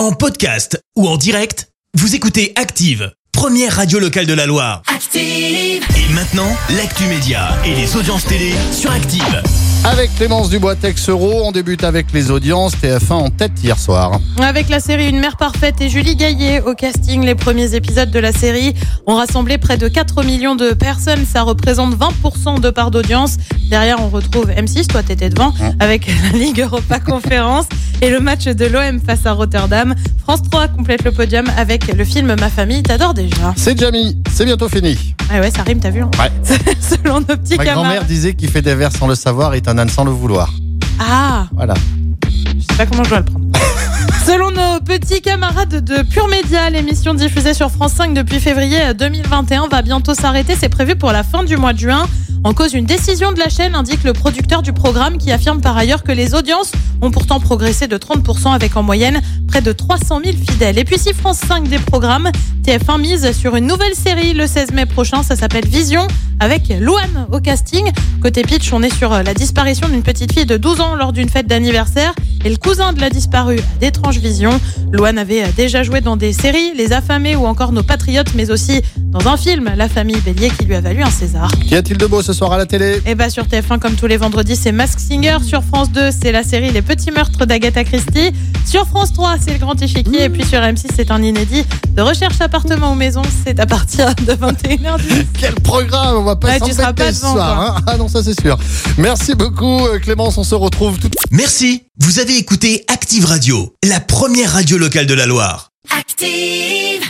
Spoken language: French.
En podcast ou en direct, vous écoutez Active, première radio locale de la Loire. Active. Et maintenant, l'actu média et les audiences télé sur Active. Avec Clémence Dubois-Texero, on débute avec les audiences TF1 en tête hier soir. Avec la série Une mère parfaite et Julie Gaillet au casting, les premiers épisodes de la série ont rassemblé près de 4 millions de personnes. Ça représente 20% de part d'audience. Derrière, on retrouve M6, toi t'étais devant, avec la Ligue Europa Conférence et le match de l'OM face à Rotterdam. France 3 complète le podium avec le film Ma famille t'adore déjà. C'est Jamie, c'est bientôt fini. Ah ouais, ça rime, t'as vu hein Ouais. Selon nos petits Ma grand-mère camarades. disait qu'il fait des vers sans le savoir est un âne sans le vouloir. Ah Voilà. Je sais pas comment je dois le prendre. Selon nos petits camarades de Pure Média, l'émission diffusée sur France 5 depuis février 2021 va bientôt s'arrêter. C'est prévu pour la fin du mois de juin. En cause, une décision de la chaîne indique le producteur du programme qui affirme par ailleurs que les audiences ont pourtant progressé de 30% avec en moyenne près de 300 000 fidèles. Et puis si France 5 des programmes, TF1 mise sur une nouvelle série le 16 mai prochain. Ça s'appelle Vision avec Louane au casting. Côté pitch, on est sur la disparition d'une petite fille de 12 ans lors d'une fête d'anniversaire et le cousin de la disparue d'étranges visions. Louane avait déjà joué dans des séries, Les Affamés ou encore Nos Patriotes, mais aussi dans un film, La famille Bélier, qui lui a valu un César. Qu'y a-t-il de beau ce soir à la télé Et bah sur TF1, comme tous les vendredis, c'est Mask Singer. Sur France 2, c'est la série Les Petits Meurtres d'Agatha Christie. Sur France 3, c'est Le Grand Échiquier. Et puis sur M6, c'est un inédit de recherche appartement ou maison. C'est à partir de 21h10. Quel programme On va pas Ouais, tu seras s'embêter pas ce devant, soir. hein. ah non, ça c'est sûr. Merci beaucoup euh, Clémence, on se retrouve tout Merci, vous avez écouté Active Radio, la première radio locale de la Loire. Active.